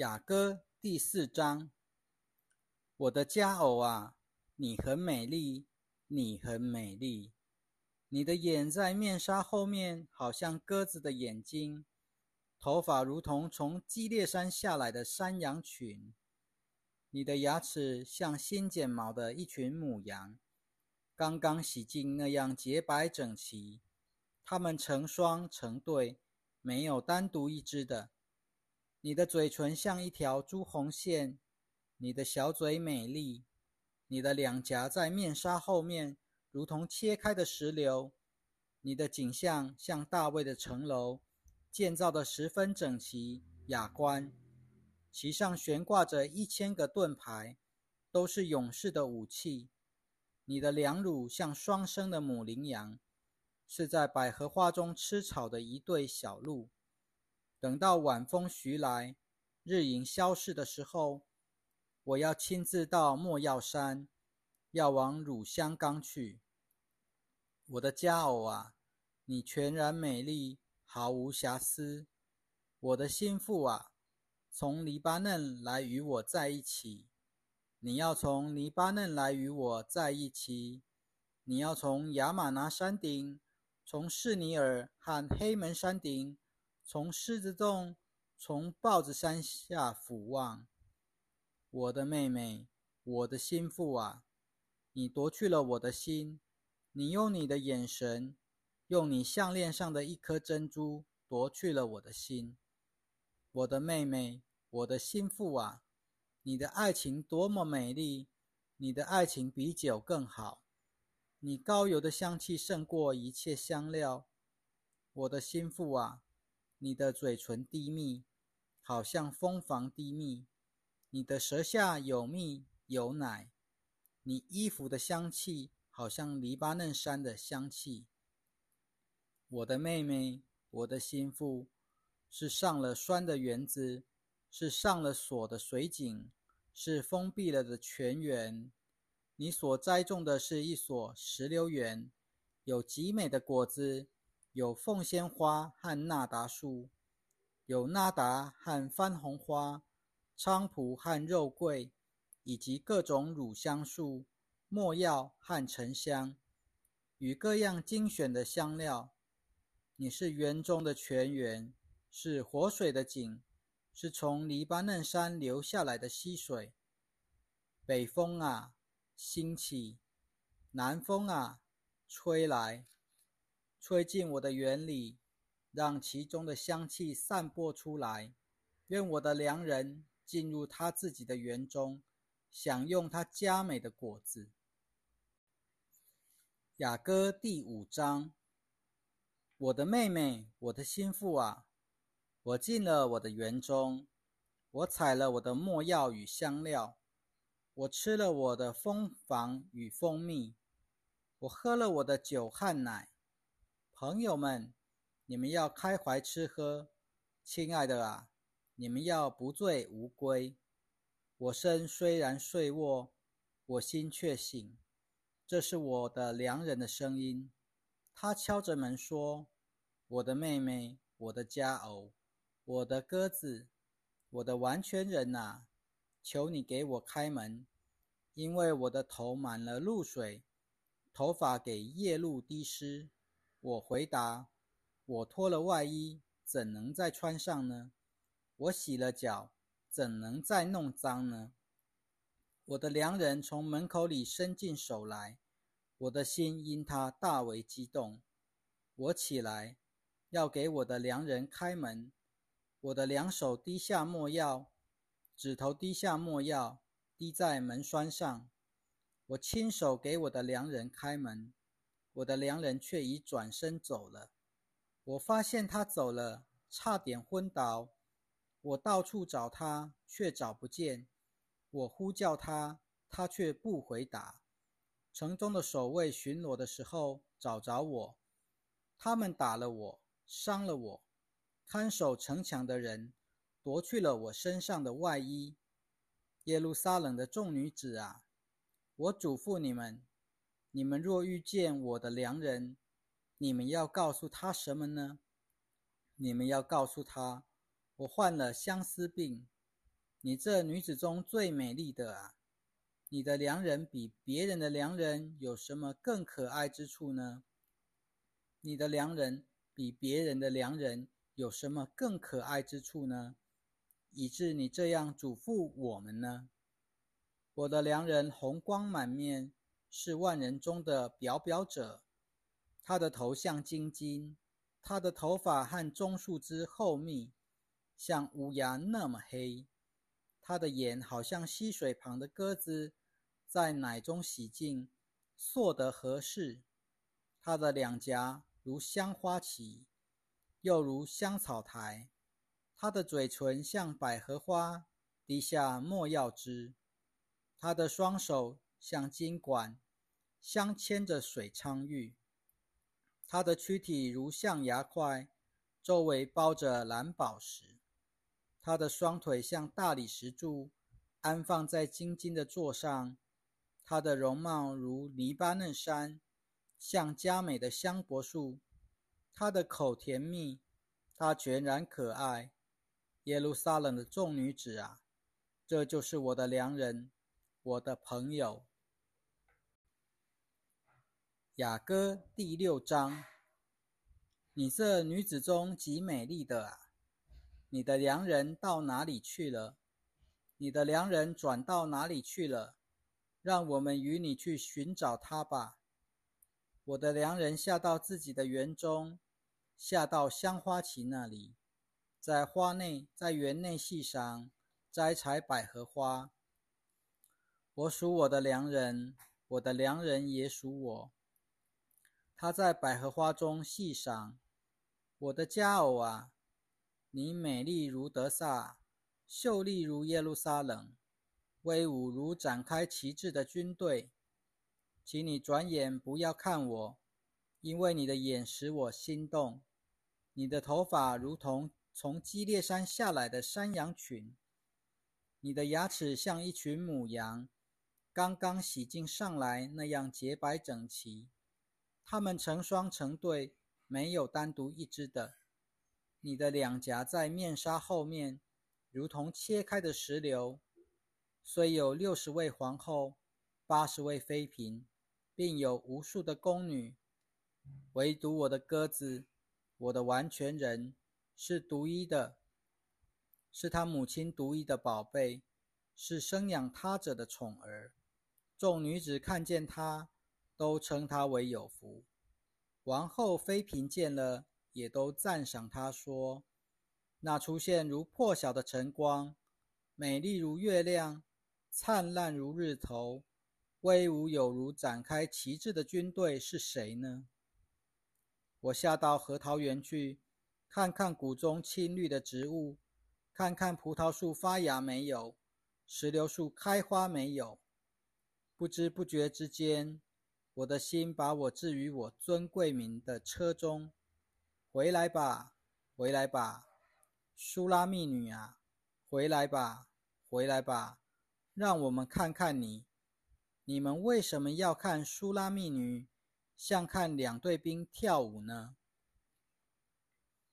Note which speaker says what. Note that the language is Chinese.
Speaker 1: 雅歌第四章，我的佳偶啊，你很美丽，你很美丽。你的眼在面纱后面，好像鸽子的眼睛；头发如同从基列山下来的山羊群。你的牙齿像新剪毛的一群母羊，刚刚洗净那样洁白整齐。它们成双成对，没有单独一只的。你的嘴唇像一条朱红线，你的小嘴美丽，你的两颊在面纱后面如同切开的石榴，你的景象像大卫的城楼，建造的十分整齐雅观，其上悬挂着一千个盾牌，都是勇士的武器。你的两乳像双生的母羚羊，是在百合花中吃草的一对小鹿。等到晚风徐来，日影消逝的时候，我要亲自到莫药山，要往乳香冈去。我的佳偶啊，你全然美丽，毫无瑕疵。我的心腹啊，从黎巴嫩来与我在一起。你要从黎巴嫩来与我在一起。你要从亚玛拿山顶，从士尼尔和黑门山顶。从狮子洞，从豹子山下俯望，我的妹妹，我的心腹啊！你夺去了我的心，你用你的眼神，用你项链上的一颗珍珠夺去了我的心。我的妹妹，我的心腹啊！你的爱情多么美丽，你的爱情比酒更好，你高油的香气胜过一切香料。我的心腹啊！你的嘴唇低密，好像蜂房低密；你的舌下有蜜有奶；你衣服的香气好像黎巴嫩山的香气。我的妹妹，我的心腹，是上了栓的园子，是上了锁的水井，是封闭了的泉源。你所栽种的是一所石榴园，有极美的果子。有凤仙花和纳达树，有纳达和番红花、菖蒲和肉桂，以及各种乳香树、没药和沉香，与各样精选的香料。你是园中的泉源，是活水的井，是从黎巴嫩山流下来的溪水。北风啊，兴起；南风啊，吹来。吹进我的园里，让其中的香气散播出来。愿我的良人进入他自己的园中，享用他佳美的果子。雅歌第五章。我的妹妹，我的心腹啊，我进了我的园中，我采了我的墨药与香料，我吃了我的蜂房与蜂蜜，我喝了我的酒和奶。朋友们，你们要开怀吃喝。亲爱的啊，你们要不醉无归。我身虽然睡卧，我心却醒。这是我的良人的声音，他敲着门说：“我的妹妹，我的佳偶，我的鸽子，我的完全人呐，求你给我开门，因为我的头满了露水，头发给夜露滴湿。”我回答：“我脱了外衣，怎能再穿上呢？我洗了脚，怎能再弄脏呢？”我的良人从门口里伸进手来，我的心因他大为激动。我起来，要给我的良人开门。我的两手滴下墨药，指头滴下墨药，滴在门栓上。我亲手给我的良人开门。我的良人却已转身走了。我发现他走了，差点昏倒。我到处找他，却找不见。我呼叫他，他却不回答。城中的守卫巡逻的时候找着我，他们打了我，伤了我。看守城墙的人夺去了我身上的外衣。耶路撒冷的众女子啊，我嘱咐你们。你们若遇见我的良人，你们要告诉他什么呢？你们要告诉他，我患了相思病，你这女子中最美丽的啊！你的良人比别人的良人有什么更可爱之处呢？你的良人比别人的良人有什么更可爱之处呢？以致你这样嘱咐我们呢？我的良人红光满面，是万人中的表表者。他的头像金金，他的头发和棕树枝厚密，像乌鸦那么黑。他的眼好像溪水旁的鸽子，在奶中洗净，硕得合适。他的两颊如香花旗，又如香草台。他的嘴唇像百合花，滴下墨药汁。他的双手像金管，镶嵌着水苍玉。他的躯体如象牙块，周围包着蓝宝石。他的双腿像大理石柱，安放在晶晶的座上。他的容貌如黎巴嫩山，像佳美的香柏树。他的口甜蜜，他全然可爱。耶路撒冷的众女子啊，这就是我的良人，我的朋友。雅歌第六章，你这女子中极美丽的啊！你的良人到哪里去了？你的良人转到哪里去了？让我们与你去寻找他吧。我的良人下到自己的园中，下到香花旗那里，在花内，在园内戏赏，摘采百合花。我属我的良人，我的良人也属我。他在百合花中细赏，我的佳偶啊！你美丽如德萨，秀丽如耶路撒冷，威武如展开旗帜的军队。请你转眼不要看我，因为你的眼使我心动。你的头发如同从基列山下来的山羊群，你的牙齿像一群母羊，刚刚洗净上来那样洁白整齐。它们成双成对，没有单独一只的。你的两颊在面纱后面，如同切开的石榴。虽有六十位皇后，八十位妃嫔，并有无数的宫女，唯独我的鸽子，我的完全人，是独一的，是他母亲独一的宝贝，是生养他者的宠儿。众女子看见他，都称他为有福。王后、妃嫔见了。也都赞赏他说：“那出现如破晓的晨光，美丽如月亮，灿烂如日头，威武有如展开旗帜的军队是谁呢？”我下到核桃园去，看看谷中青绿的植物，看看葡萄树发芽没有，石榴树开花没有。不知不觉之间，我的心把我置于我尊贵名的车中。回来吧，回来吧，苏拉密女啊，回来吧，回来吧，让我们看看你。你们为什么要看苏拉密女，像看两队兵跳舞呢？